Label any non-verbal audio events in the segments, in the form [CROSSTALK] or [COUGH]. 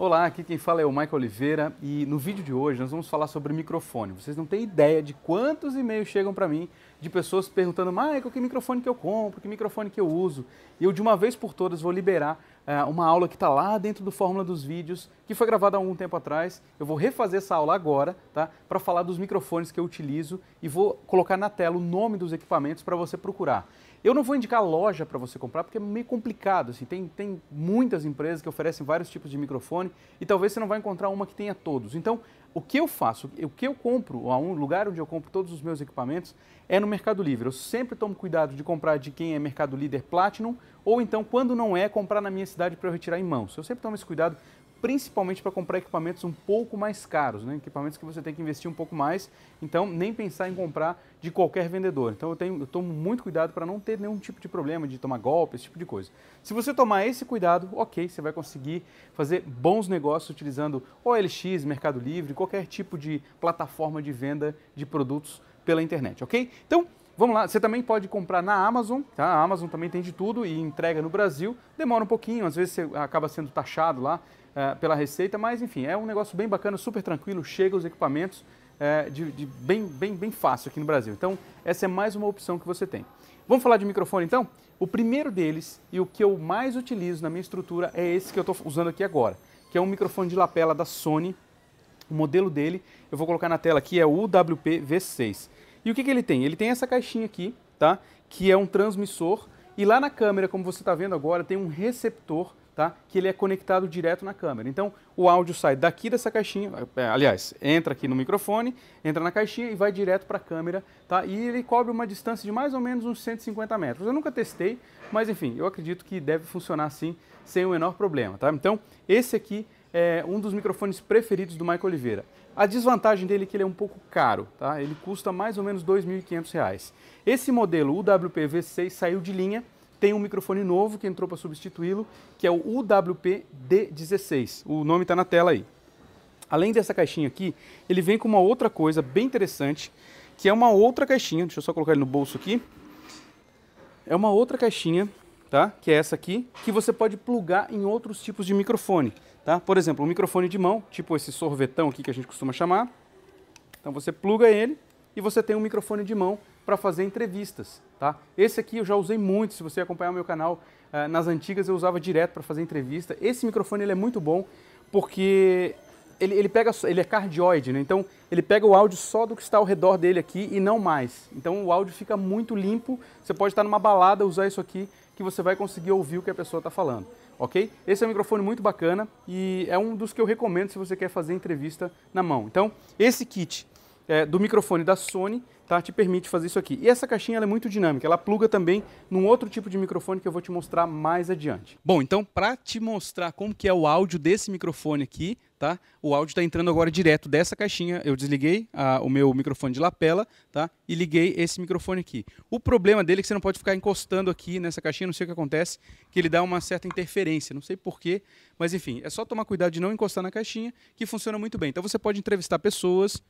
Olá, aqui quem fala é o Michael Oliveira e no vídeo de hoje nós vamos falar sobre microfone. Vocês não têm ideia de quantos e-mails chegam para mim de pessoas perguntando, Michael, que microfone que eu compro, que microfone que eu uso. E eu de uma vez por todas vou liberar é, uma aula que está lá dentro do Fórmula dos Vídeos, que foi gravada há algum tempo atrás. Eu vou refazer essa aula agora, tá? Para falar dos microfones que eu utilizo e vou colocar na tela o nome dos equipamentos para você procurar. Eu não vou indicar loja para você comprar porque é meio complicado. Assim. Tem, tem muitas empresas que oferecem vários tipos de microfone e talvez você não vai encontrar uma que tenha todos. Então, o que eu faço, o que eu compro, um lugar onde eu compro todos os meus equipamentos é no Mercado Livre. Eu sempre tomo cuidado de comprar de quem é Mercado Líder Platinum ou então, quando não é, comprar na minha cidade para eu retirar em mãos. Eu sempre tomo esse cuidado principalmente para comprar equipamentos um pouco mais caros, né? equipamentos que você tem que investir um pouco mais, então nem pensar em comprar de qualquer vendedor. Então eu, tenho, eu tomo muito cuidado para não ter nenhum tipo de problema de tomar golpe, esse tipo de coisa. Se você tomar esse cuidado, ok, você vai conseguir fazer bons negócios utilizando OLX, Mercado Livre, qualquer tipo de plataforma de venda de produtos pela internet, ok? Então, Vamos lá, você também pode comprar na Amazon, tá? A Amazon também tem de tudo e entrega no Brasil. Demora um pouquinho, às vezes você acaba sendo taxado lá é, pela Receita, mas enfim, é um negócio bem bacana, super tranquilo, chega os equipamentos é, de, de, bem, bem, bem fácil aqui no Brasil. Então, essa é mais uma opção que você tem. Vamos falar de microfone então? O primeiro deles e o que eu mais utilizo na minha estrutura é esse que eu estou usando aqui agora, que é um microfone de lapela da Sony. O modelo dele, eu vou colocar na tela aqui, é o UWP V6. E o que, que ele tem? Ele tem essa caixinha aqui, tá? Que é um transmissor. E lá na câmera, como você está vendo agora, tem um receptor Tá? que ele é conectado direto na câmera. Então, o áudio sai daqui dessa caixinha, é, aliás, entra aqui no microfone, entra na caixinha e vai direto para a câmera, tá? e ele cobre uma distância de mais ou menos uns 150 metros. Eu nunca testei, mas enfim, eu acredito que deve funcionar assim, sem o menor problema. Tá? Então, esse aqui é um dos microfones preferidos do Michael Oliveira. A desvantagem dele é que ele é um pouco caro, tá? Ele custa mais ou menos R$ 2.500. Esse modelo UWP V6 saiu de linha, tem um microfone novo que entrou para substituí-lo, que é o UWP D16. O nome está na tela aí. Além dessa caixinha aqui, ele vem com uma outra coisa bem interessante, que é uma outra caixinha. Deixa eu só colocar ele no bolso aqui. É uma outra caixinha, tá? Que é essa aqui, que você pode plugar em outros tipos de microfone. Tá? Por exemplo, um microfone de mão, tipo esse sorvetão aqui que a gente costuma chamar. Então você pluga ele e você tem um microfone de mão para fazer entrevistas. Tá? Esse aqui eu já usei muito, se você acompanhar o meu canal, uh, nas antigas eu usava direto para fazer entrevista. Esse microfone ele é muito bom porque ele, ele, pega, ele é cardioide, né? então ele pega o áudio só do que está ao redor dele aqui e não mais. Então o áudio fica muito limpo, você pode estar numa balada, usar isso aqui, que você vai conseguir ouvir o que a pessoa está falando ok? Esse é um microfone muito bacana e é um dos que eu recomendo se você quer fazer entrevista na mão. Então, esse kit é, do microfone da Sony tá, te permite fazer isso aqui. E essa caixinha é muito dinâmica, ela pluga também num outro tipo de microfone que eu vou te mostrar mais adiante. Bom, então para te mostrar como que é o áudio desse microfone aqui, tá? O áudio está entrando agora direto dessa caixinha. Eu desliguei a, o meu microfone de lapela, tá? E liguei esse microfone aqui. O problema dele é que você não pode ficar encostando aqui nessa caixinha, não sei o que acontece, que ele dá uma certa interferência, não sei porquê, mas enfim, é só tomar cuidado de não encostar na caixinha, que funciona muito bem. Então você pode entrevistar pessoas,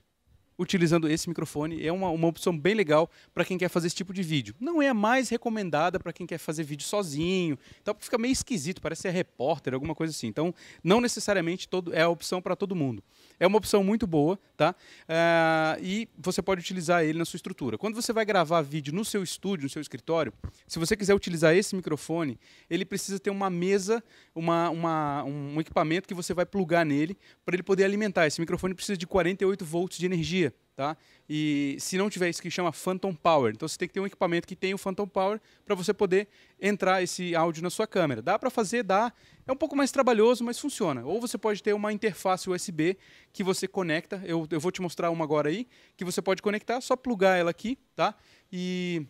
utilizando esse microfone. É uma, uma opção bem legal para quem quer fazer esse tipo de vídeo. Não é a mais recomendada para quem quer fazer vídeo sozinho. Então fica meio esquisito, parece ser repórter, alguma coisa assim. Então não necessariamente todo, é a opção para todo mundo. É uma opção muito boa, tá? Uh, e você pode utilizar ele na sua estrutura. Quando você vai gravar vídeo no seu estúdio, no seu escritório, se você quiser utilizar esse microfone, ele precisa ter uma mesa, uma, uma um equipamento que você vai plugar nele para ele poder alimentar. Esse microfone precisa de 48 volts de energia tá? E se não tiver isso que chama Phantom Power, então você tem que ter um equipamento que tem o Phantom Power para você poder entrar esse áudio na sua câmera. Dá para fazer, dá. É um pouco mais trabalhoso, mas funciona. Ou você pode ter uma interface USB que você conecta. Eu, eu vou te mostrar uma agora aí que você pode conectar, só plugar ela aqui, tá? E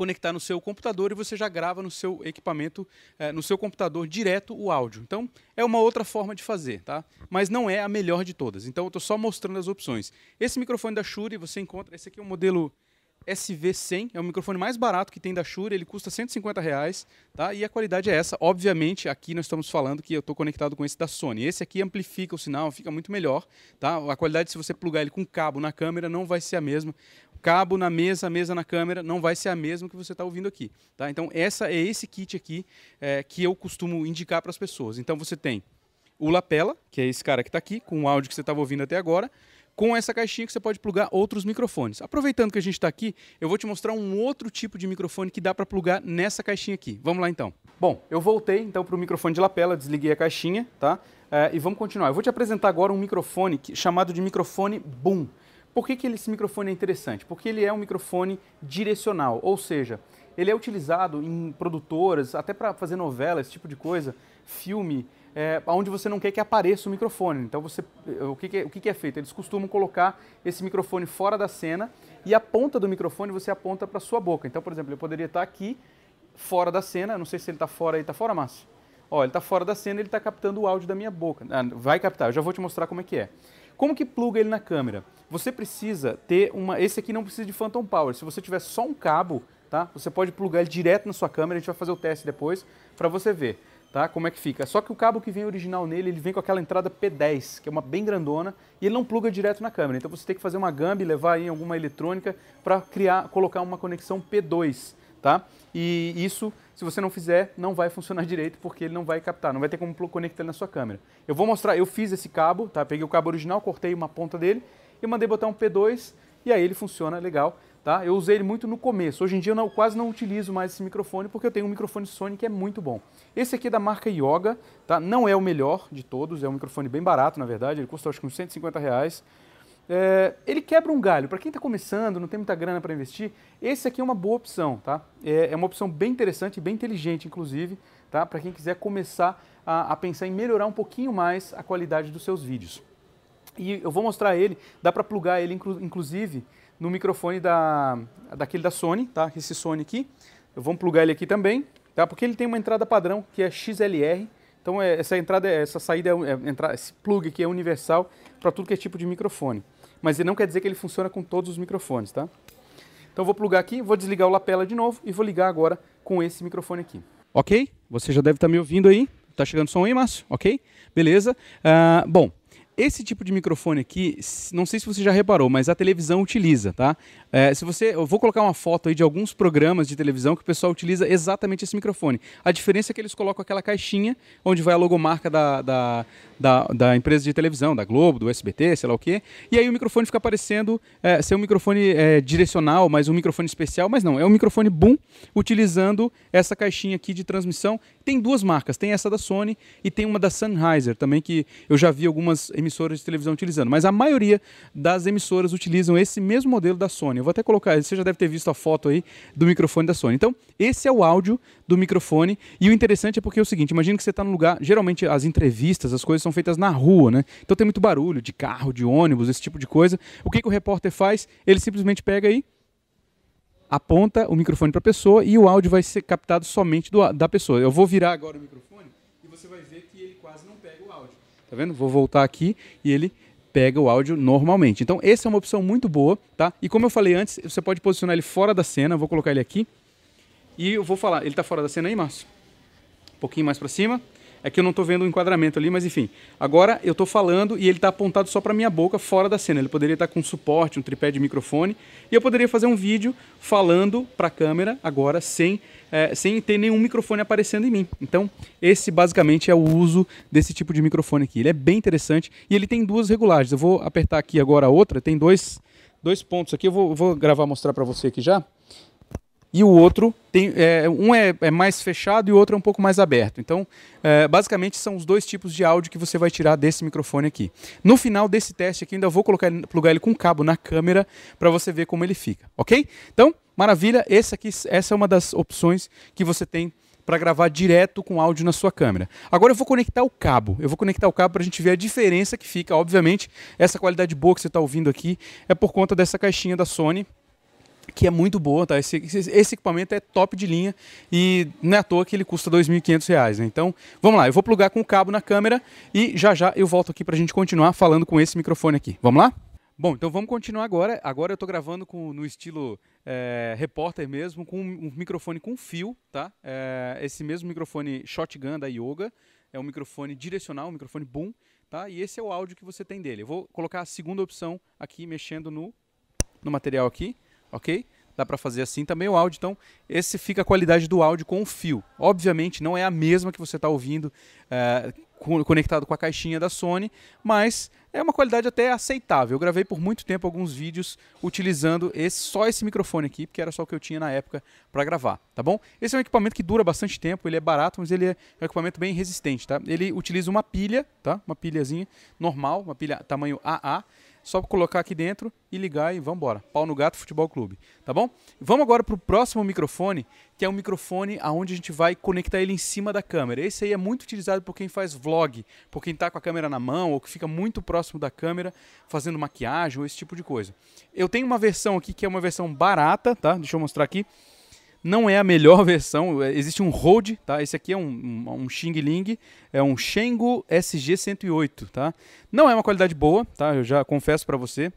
conectar no seu computador e você já grava no seu equipamento, é, no seu computador direto o áudio. Então é uma outra forma de fazer, tá? Mas não é a melhor de todas. Então eu estou só mostrando as opções. Esse microfone da Shure você encontra, esse aqui é um modelo SV100, é o microfone mais barato que tem da Shure, ele custa 150 reais, tá? E a qualidade é essa. Obviamente, aqui nós estamos falando que eu estou conectado com esse da Sony. Esse aqui amplifica o sinal, fica muito melhor, tá? A qualidade, se você plugar ele com cabo na câmera, não vai ser a mesma. Cabo na mesa, mesa na câmera, não vai ser a mesma que você está ouvindo aqui, tá? Então, essa é esse kit aqui é, que eu costumo indicar para as pessoas. Então, você tem o lapela, que é esse cara que está aqui, com o áudio que você estava ouvindo até agora, com essa caixinha que você pode plugar outros microfones. Aproveitando que a gente está aqui, eu vou te mostrar um outro tipo de microfone que dá para plugar nessa caixinha aqui. Vamos lá então. Bom, eu voltei então para o microfone de lapela, desliguei a caixinha, tá? É, e vamos continuar. Eu vou te apresentar agora um microfone que, chamado de microfone Boom. Por que, que esse microfone é interessante? Porque ele é um microfone direcional, ou seja, ele é utilizado em produtoras, até para fazer novela, esse tipo de coisa, filme, é, onde você não quer que apareça o microfone. Então, você, o, que, que, é, o que, que é feito? Eles costumam colocar esse microfone fora da cena e a ponta do microfone você aponta para sua boca. Então, por exemplo, eu poderia estar aqui, fora da cena, não sei se ele está fora aí, está fora, Márcio? Ó, ele está fora da cena, ele está captando o áudio da minha boca. Ah, vai captar, eu já vou te mostrar como é que é. Como que pluga ele na câmera? Você precisa ter uma... Esse aqui não precisa de Phantom Power. Se você tiver só um cabo, tá? Você pode plugar ele direto na sua câmera, a gente vai fazer o teste depois para você ver tá? Como é que fica? Só que o cabo que vem original nele, ele vem com aquela entrada P10, que é uma bem grandona, e ele não pluga direto na câmera. Então você tem que fazer uma gambi, levar aí alguma eletrônica para criar, colocar uma conexão P2, tá? E isso, se você não fizer, não vai funcionar [LAUGHS] direito porque ele não vai captar, não vai ter como conectar ele na sua câmera. Eu vou mostrar, eu fiz esse cabo, tá? Peguei o cabo original, cortei uma ponta dele e mandei botar um P2 e aí ele funciona legal. Tá? Eu usei ele muito no começo. Hoje em dia eu não, quase não utilizo mais esse microfone porque eu tenho um microfone Sony que é muito bom. Esse aqui é da marca Yoga, tá? não é o melhor de todos, é um microfone bem barato na verdade, ele custa acho que uns 150 reais. É, ele quebra um galho. Para quem está começando, não tem muita grana para investir, esse aqui é uma boa opção. Tá? É, é uma opção bem interessante bem inteligente, inclusive, tá? para quem quiser começar a, a pensar em melhorar um pouquinho mais a qualidade dos seus vídeos. E eu vou mostrar ele, dá para plugar ele inclusive no microfone da, daquele da Sony, tá? Esse Sony aqui. Vamos plugar ele aqui também, tá? Porque ele tem uma entrada padrão que é XLR. Então é, essa entrada, essa saída, é, é, esse plug aqui é universal para tudo que é tipo de microfone. Mas ele não quer dizer que ele funciona com todos os microfones, tá? Então vou plugar aqui, vou desligar o lapela de novo e vou ligar agora com esse microfone aqui. Ok? Você já deve estar tá me ouvindo aí. Tá chegando som aí, Márcio? Ok? Beleza. Uh, bom, esse tipo de microfone aqui, não sei se você já reparou, mas a televisão utiliza, tá? É, se você, eu vou colocar uma foto aí de alguns programas de televisão que o pessoal utiliza exatamente esse microfone. A diferença é que eles colocam aquela caixinha onde vai a logomarca da, da, da, da empresa de televisão, da Globo, do SBT, sei lá o quê. E aí o microfone fica parecendo é, ser um microfone é, direcional, mas um microfone especial, mas não, é um microfone boom utilizando essa caixinha aqui de transmissão. Tem duas marcas, tem essa da Sony e tem uma da Sennheiser também que eu já vi algumas emissoras emissoras de televisão utilizando, mas a maioria das emissoras utilizam esse mesmo modelo da Sony. Eu vou até colocar, você já deve ter visto a foto aí do microfone da Sony. Então, esse é o áudio do microfone e o interessante é porque é o seguinte, imagina que você está no lugar, geralmente as entrevistas, as coisas são feitas na rua, né? Então tem muito barulho de carro, de ônibus, esse tipo de coisa. O que, que o repórter faz? Ele simplesmente pega aí aponta o microfone para a pessoa e o áudio vai ser captado somente do, da pessoa. Eu vou virar agora o microfone e você vai ver que ele quase não pega o áudio. Tá vendo? Vou voltar aqui e ele pega o áudio normalmente. Então, essa é uma opção muito boa, tá? E como eu falei antes, você pode posicionar ele fora da cena. Vou colocar ele aqui. E eu vou falar, ele está fora da cena aí, Márcio? Um pouquinho mais para cima. É que eu não estou vendo o enquadramento ali, mas enfim. Agora eu estou falando e ele está apontado só para minha boca, fora da cena. Ele poderia estar tá com suporte, um tripé de microfone. E eu poderia fazer um vídeo falando para a câmera agora sem, é, sem ter nenhum microfone aparecendo em mim. Então, esse basicamente é o uso desse tipo de microfone aqui. Ele é bem interessante e ele tem duas regulagens. Eu vou apertar aqui agora a outra. Tem dois, dois pontos aqui. Eu vou, vou gravar mostrar para você aqui já e o outro tem é, um é, é, mais fechado e o outro é um pouco mais aberto. Então, é, basicamente são os dois tipos de áudio que você vai tirar desse microfone aqui. No final desse teste aqui, ainda vou colocar plugar ele com cabo na câmera para você ver como ele fica, ok? Então, maravilha. Essa aqui, essa é uma das opções que você tem para gravar direto com áudio na sua câmera. Agora eu vou conectar o cabo. Eu vou conectar o cabo para a gente ver a diferença que fica. Obviamente, essa qualidade boa que você está ouvindo aqui é por conta dessa caixinha da Sony que é muito boa, tá? Esse, esse, equipamento é top de linha e não é à toa que ele custa R$ 2.500, né? Então, vamos lá, eu vou plugar com o cabo na câmera e já já eu volto aqui para a gente continuar falando com esse microfone aqui. Vamos lá? Bom, então vamos continuar agora. Agora eu estou gravando com, no estilo é, repórter mesmo, com um microfone com fio, tá? É, esse mesmo microfone shotgun da Yoga, é um microfone direcional, um microfone boom, tá? E esse é o áudio que você tem dele. Eu vou colocar a segunda opção aqui, mexendo no, no material aqui ok? Dá para fazer assim também o áudio. Então, esse fica a qualidade do áudio com o fio. Obviamente, não é a mesma que você está ouvindo é, conectado com a caixinha da Sony, mas é uma qualidade até aceitável. Eu gravei por muito tempo alguns vídeos utilizando esse, só esse microfone aqui, porque era só o que eu tinha na época para gravar, tá bom? Esse é um equipamento que dura bastante tempo, ele é barato, mas ele é um equipamento bem resistente, tá? Ele utiliza uma pilha, tá? Uma pilhazinha normal, uma pilha tamanho AA, só colocar aqui dentro e ligar e vamos embora. Pau no gato futebol clube, tá bom? Vamos agora para o próximo microfone, que é um microfone aonde a gente vai conectar ele em cima da câmera. Esse aí é muito utilizado por quem faz vlog, por quem está com a câmera na mão ou que fica muito próximo da câmera fazendo maquiagem ou esse tipo de coisa. Eu tenho uma versão aqui que é uma versão barata, tá? Deixa eu mostrar aqui não é a melhor [LAUGHS] versão. É, existe um Rode, tá? Esse aqui é um, um, um Xing Ling, é um Shengo SG108, tá? Não é uma qualidade boa, tá? Eu já confesso para você.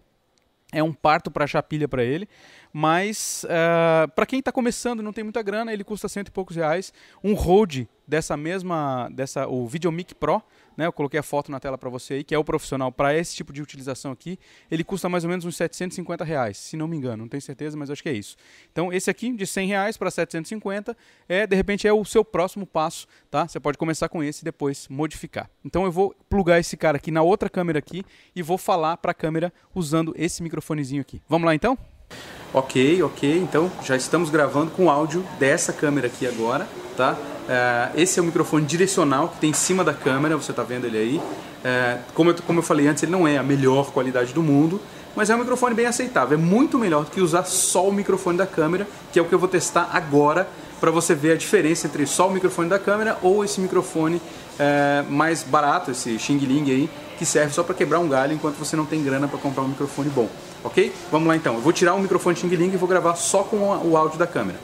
É um parto para achar pilha para ele, mas uh, eh, para quem está começando não tem muita grana, ele custa cento e poucos reais. Um Rode dessa mesma, dessa, o Videomic Pro, né? Eu coloquei a foto na tela para você aí, que é o profissional para esse tipo de utilização aqui. Ele custa mais ou menos uns 750 reais, se não me engano, não tenho certeza, mas acho que é isso. Então esse aqui de 100 reais para 750 é de repente é o seu próximo passo, tá? Você pode começar com esse e depois modificar. Então eu vou plugar esse cara aqui na outra câmera aqui e vou falar para a câmera usando esse microfonezinho aqui. Vamos lá então? Ok, ok. Então já estamos gravando com áudio dessa câmera aqui agora, tá? Uh, esse é o microfone direcional que tem em cima da câmera, você está vendo ele aí. Uh, como, eu, como eu falei antes, ele não é a melhor qualidade do mundo, mas é um microfone bem aceitável. É muito melhor do que usar só o microfone da câmera, que é o que eu vou testar agora para você ver a diferença entre só o microfone da câmera ou esse microfone uh, mais barato, esse Xing Ling aí, que serve só para quebrar um galho enquanto você não tem grana para comprar um microfone bom ok? Vamos lá então, eu vou tirar o microfone Xing Ling e vou gravar só com o áudio da câmera.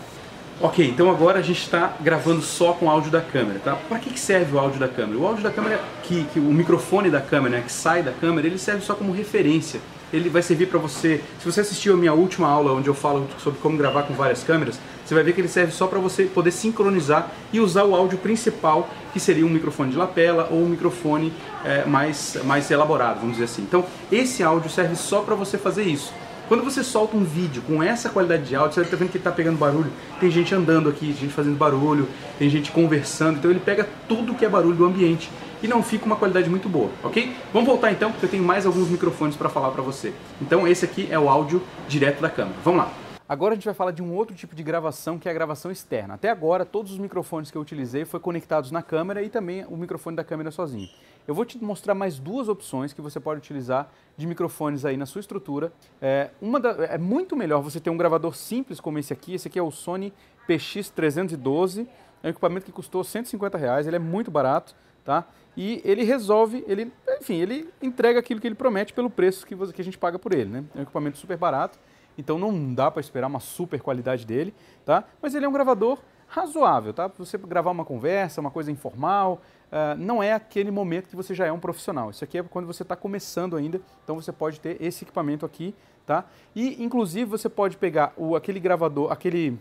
Ok, então agora a gente está gravando só com o áudio da câmera, tá? Para que, que serve o áudio da câmera? O áudio da câmera, que, que o microfone da câmera, né, que sai da câmera, ele serve só como referência. Ele vai servir para você. Se você assistiu a minha última aula, onde eu falo sobre como gravar com várias câmeras, você vai ver que ele serve só para você poder sincronizar e usar o áudio principal, que seria um microfone de lapela ou um microfone é, mais, mais elaborado, vamos dizer assim. Então, esse áudio serve só para você fazer isso. Quando você solta um vídeo com essa qualidade de áudio, você está vendo que ele está pegando barulho. Tem gente andando aqui, gente fazendo barulho, tem gente conversando. Então ele pega tudo que é barulho do ambiente e não fica uma qualidade muito boa, ok? Vamos voltar então, porque eu tenho mais alguns microfones para falar para você. Então esse aqui é o áudio direto da câmera. Vamos lá. Agora a gente vai falar de um outro tipo de gravação que é a gravação externa. Até agora, todos os microfones que eu utilizei foram conectados na câmera e também o microfone da câmera sozinho. Eu vou te mostrar mais duas opções que você pode utilizar de microfones aí na sua estrutura. É, uma da, é muito melhor você ter um gravador simples como esse aqui. Esse aqui é o Sony PX312. É um equipamento que custou 150 reais, ele é muito barato, tá? E ele resolve, ele, enfim, ele entrega aquilo que ele promete pelo preço que, você, que a gente paga por ele, né? É um equipamento super barato então não dá para esperar uma super qualidade dele, tá? Mas ele é um gravador razoável, tá? Você gravar uma conversa, uma coisa informal, uh, não é aquele momento que você já é um profissional. Isso aqui é quando você está começando ainda, então você pode ter esse equipamento aqui, tá? E inclusive você pode pegar o, aquele gravador, aquele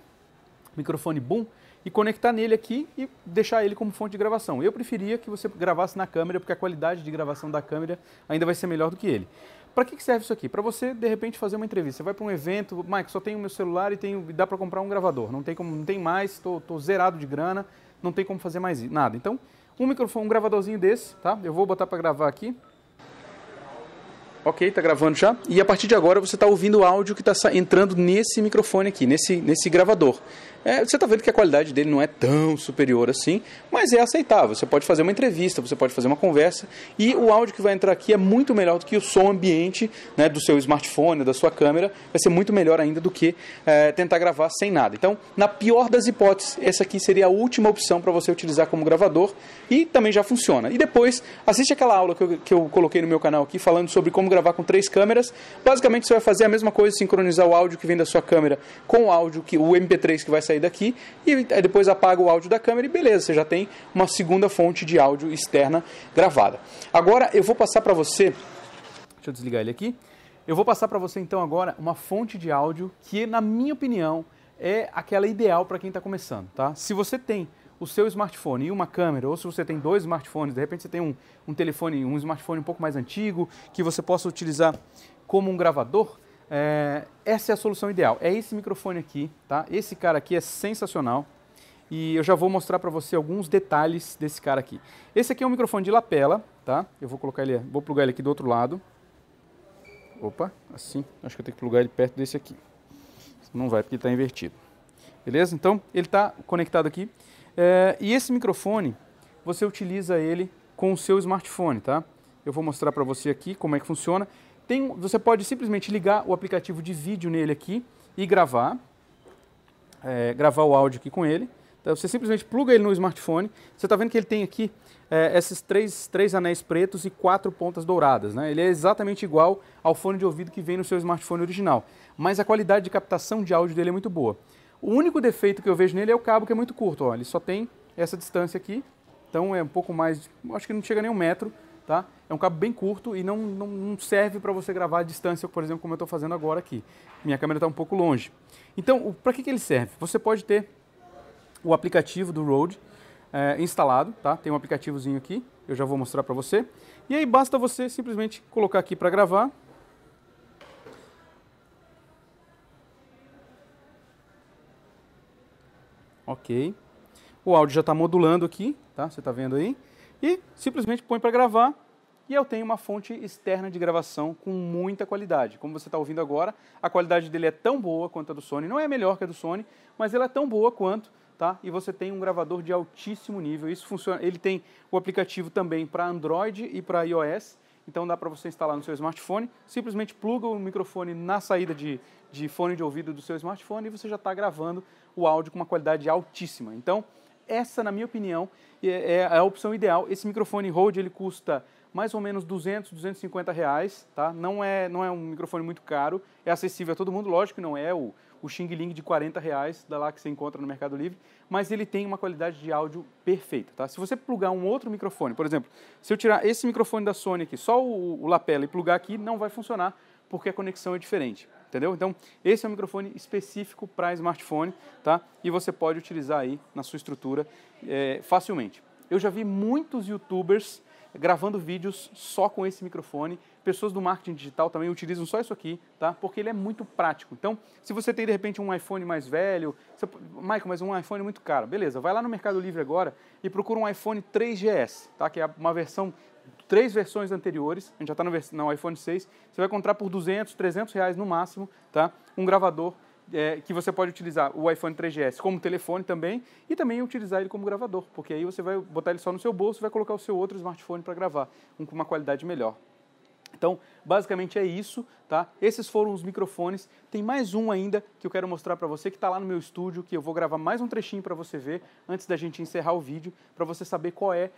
microfone boom e conectar nele aqui e deixar ele como fonte de gravação. Eu preferia que você gravasse na câmera, porque a qualidade de gravação da câmera ainda vai ser melhor do que ele. Para que serve isso aqui? Para você, de repente, fazer uma entrevista. Você vai para um evento, Mike, só tenho o meu celular e tenho, dá para comprar um gravador. Não tem, como, não tem mais, estou zerado de grana, não tem como fazer mais nada. Então, um microfone, um gravadorzinho desse, tá? Eu vou botar para gravar aqui. Ok, está gravando já. E a partir de agora você está ouvindo o áudio que está entrando nesse microfone aqui, nesse, nesse gravador. É, você está vendo que a qualidade dele não é tão superior assim, mas é aceitável. Você pode fazer uma entrevista, você pode fazer uma conversa e o áudio que vai entrar aqui é muito melhor do que o som ambiente né, do seu smartphone, da sua câmera. Vai ser muito melhor ainda do que é, tentar gravar sem nada. Então, na pior das hipóteses, essa aqui seria a última opção para você utilizar como gravador e também já funciona. E depois, assiste aquela aula que eu, que eu coloquei no meu canal aqui falando sobre como gravar com três câmeras. Basicamente, você vai fazer a mesma coisa, sincronizar o áudio que vem da sua câmera com o áudio que o MP3 que vai sair daqui e depois apaga o áudio da câmera e beleza, você já tem uma segunda fonte de áudio externa gravada. Agora eu vou passar para você, deixa eu desligar ele aqui, eu vou passar para você então agora uma fonte de áudio que na minha opinião é aquela ideal para quem está começando, tá? Se você tem o seu smartphone e uma câmera, ou se você tem dois smartphones, de repente você tem um, um telefone, um smartphone um pouco mais antigo, que você possa utilizar como um gravador, é, essa é a solução ideal. É esse microfone aqui, tá? Esse cara aqui é sensacional. e eu já vou mostrar para você alguns detalhes desse cara aqui. Esse aqui é um microfone de lapela, tá? Eu vou colocar ele, vou plugar ele aqui do outro lado. Opa, assim, acho que eu tenho que plugar ele perto desse aqui. Não vai porque está invertido. Beleza? Então, ele está conectado aqui. É, e esse microfone, você utiliza ele com o seu smartphone, tá? Eu vou mostrar para você aqui como é que funciona. Tem, você pode simplesmente ligar o aplicativo de vídeo nele aqui e gravar, é, gravar o áudio aqui com ele. Então, você simplesmente pluga ele no smartphone. Você está vendo que ele tem aqui é, esses três, três anéis pretos e quatro pontas douradas. Né? Ele é exatamente igual ao fone de ouvido que vem no seu smartphone original. Mas a qualidade de captação de áudio dele é muito boa. O único defeito que eu vejo nele é o cabo, que é muito curto. Ó. Ele só tem essa distância aqui. Então é um pouco mais, acho que não chega nem um metro. Tá? É um cabo bem curto e não, não, não serve para você gravar a distância, por exemplo, como eu estou fazendo agora aqui. Minha câmera está um pouco longe. Então, para que, que ele serve? Você pode ter o aplicativo do Rode é, instalado, tá? Tem um aplicativozinho aqui, eu já vou mostrar para você. E aí basta você simplesmente colocar aqui para gravar. Ok. O áudio já está modulando aqui, tá? Você está vendo aí. E simplesmente põe para gravar e eu tenho uma fonte externa de gravação com muita qualidade. Como você está ouvindo agora, a qualidade dele é tão boa quanto a do Sony. Não é melhor que a do Sony, mas ela é tão boa quanto tá? E você tem um gravador de altíssimo nível. Isso funciona. Ele tem o aplicativo também para Android e para iOS. Então dá para você instalar no seu smartphone. Simplesmente pluga o microfone na saída de, de fone de ouvido do seu smartphone e você já está gravando o áudio com uma qualidade altíssima. Então essa, na minha opinião, é, é a opção ideal. Esse microfone Rode ele custa mais ou menos 200, 250 reais, tá? Não é, não é um microfone muito caro, é acessível a todo mundo, lógico que não é o, o Xing Ling de 40 reais, da lá que você encontra no Mercado Livre, mas ele tem uma qualidade de áudio perfeita, tá? Se você plugar um outro microfone, por exemplo, se eu tirar esse microfone da Sony aqui, só o, o lapela e plugar aqui, não vai funcionar, porque a conexão é diferente, entendeu? Então, esse é um microfone específico para smartphone, tá? E você pode utilizar aí na sua estrutura é, facilmente. Eu já vi muitos youtubers gravando vídeos só com esse microfone. Pessoas do marketing digital também utilizam só isso aqui, tá? Porque ele é muito prático. Então, se você tem de repente um iPhone mais velho, você, Michael, mas um iPhone muito caro, beleza? Vai lá no Mercado Livre agora e procura um iPhone 3GS, tá? Que é uma versão três versões anteriores, a gente já está no, no, iPhone 6, você vai encontrar por 200, 300 reais no máximo, tá? Um gravador é, que você pode utilizar o iPhone 3GS como telefone também e também utilizar ele como gravador, porque aí você vai botar ele só no seu bolso e vai colocar o seu outro smartphone para gravar, um, com uma qualidade melhor. Então, basicamente é isso, tá? Esses foram os microfones. Tem mais um ainda que eu quero mostrar para você que está lá no meu estúdio, que eu vou gravar mais um trechinho para você ver antes da gente encerrar o vídeo, para você saber qual é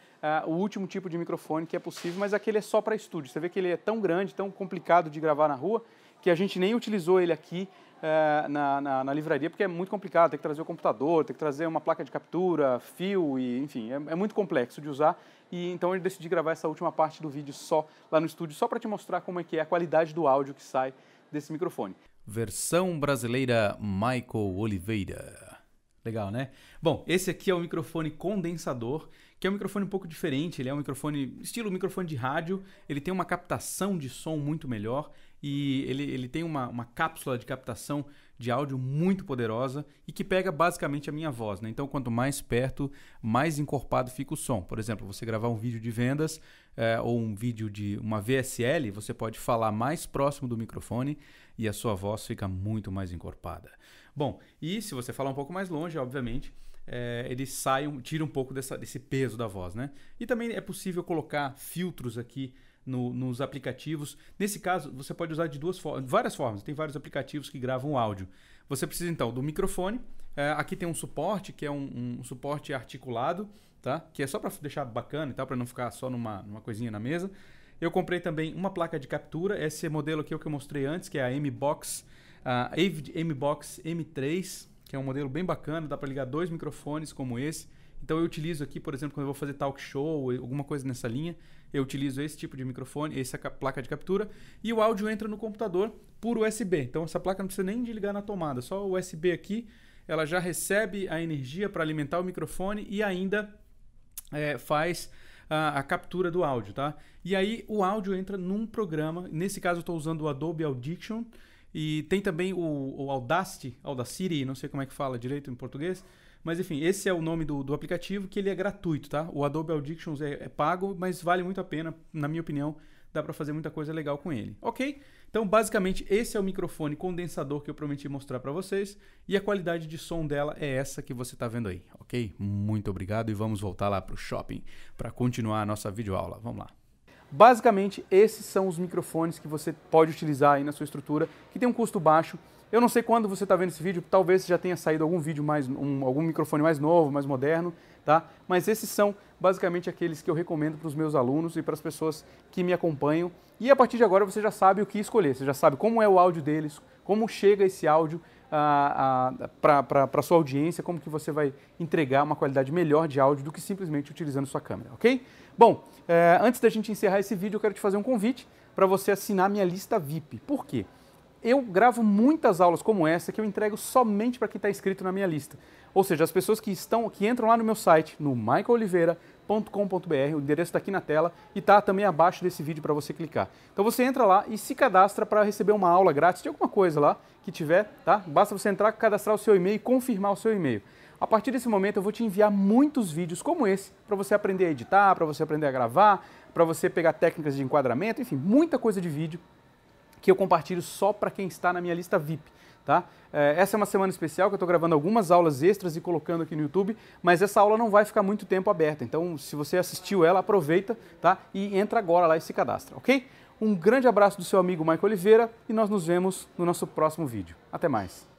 uh, o último tipo de microfone que é possível, mas aquele é só para estúdio. Você vê que ele é tão grande, tão complicado de gravar na rua, que a gente nem utilizou ele aqui é, na, na, na, livraria, porque é muito complicado, tem que trazer o computador, tem que trazer uma placa de captura, fio, e enfim, é, é muito complexo de usar. E então eu decidi gravar essa última parte do vídeo só lá no estúdio, só para te mostrar como é que é a qualidade do áudio que sai desse microfone. Versão brasileira Michael Oliveira. Legal, né? Bom, esse aqui é o microfone condensador, que é um microfone um pouco diferente. Ele é um microfone estilo microfone de rádio. Ele tem uma captação de som muito melhor e ele, ele tem uma, uma cápsula de captação de áudio muito poderosa e que pega basicamente a minha voz. Né? Então, quanto mais perto, mais encorpado fica o som. Por exemplo, você gravar um vídeo de vendas é, ou um vídeo de uma VSL, você pode falar mais próximo do microfone e a sua voz fica muito mais encorpada. Bom, e se você falar um pouco mais longe, obviamente, é, ele sai, tira um pouco dessa, desse peso da voz. Né? E também é possível colocar filtros aqui no, nos aplicativos. Nesse caso, você pode usar de duas formas, várias formas. Tem vários aplicativos que gravam áudio. Você precisa então do microfone. É, aqui tem um suporte que é um, um, suporte articulado, tá? Que é só para deixar bacana e tal, para não ficar só numa, numa coisinha na mesa. Eu comprei também uma placa de captura. Esse modelo aqui é o que eu mostrei antes, que é a M-Box, a M-Box M3, que é um modelo bem bacana. Dá para ligar dois microfones como esse. Então eu utilizo aqui, por exemplo, quando eu vou fazer talk show, alguma coisa nessa linha, eu utilizo esse tipo de microfone, essa placa de captura, e o áudio entra no computador por USB. Então essa placa não precisa nem de ligar na tomada, só o USB aqui, ela já recebe a energia para alimentar o microfone e ainda é, faz a, a, captura do áudio, tá? E aí o áudio entra num programa, nesse caso eu estou usando o Adobe Audition, e tem também o, o Audacity, Audacity, não sei como é que fala direito em português, Mas enfim, esse é o nome do, do aplicativo que ele é gratuito, tá? O Adobe Auditions é, é pago, mas vale muito a pena, na minha opinião, dá para fazer muita coisa legal com ele. Ok? Então, basicamente, esse é o microfone condensador que eu prometi mostrar para vocês e a qualidade de som dela é essa que você está vendo aí, ok? Muito obrigado e vamos voltar lá para o shopping para continuar a nossa videoaula. Vamos lá. Basicamente, esses são os microfones que você pode utilizar aí na sua estrutura, que tem um custo baixo. Eu não sei quando você está vendo esse vídeo, talvez já tenha saído algum vídeo mais, um, algum microfone mais novo, mais moderno, tá? Mas esses são basicamente aqueles que eu recomendo para os meus alunos e para as pessoas que me acompanham. E a partir de agora você já sabe o que escolher, você já sabe como é o áudio deles, como chega esse áudio ah, ah, para a sua audiência, como que você vai entregar uma qualidade melhor de áudio do que simplesmente utilizando sua câmera, ok? Bom, eh, antes da gente encerrar esse vídeo, eu quero te fazer um convite para você assinar minha lista VIP. Por quê? Eu gravo muitas aulas como essa que eu entrego somente para quem está inscrito na minha lista. Ou seja, as pessoas que estão, que entram lá no meu site, no michaeloliveira.com.br, o endereço está aqui na tela e está também abaixo desse vídeo para você clicar. Então você entra lá e se cadastra para receber uma aula grátis de alguma coisa lá que tiver, tá? Basta você entrar, cadastrar o seu e-mail e confirmar o seu e-mail. A partir desse momento eu vou te enviar muitos vídeos como esse para você aprender a editar, para você aprender a gravar, para você pegar técnicas de enquadramento, enfim, muita coisa de vídeo que eu compartilho só para quem está na minha lista VIP. Tá? É, essa é uma semana especial que eu estou gravando algumas aulas extras e colocando aqui no YouTube, mas essa aula não vai ficar muito tempo aberta. Então, se você assistiu ela, aproveita tá? e entra agora lá e se cadastra, ok? Um grande abraço do seu amigo Michael Oliveira e nós nos vemos no nosso próximo vídeo. Até mais!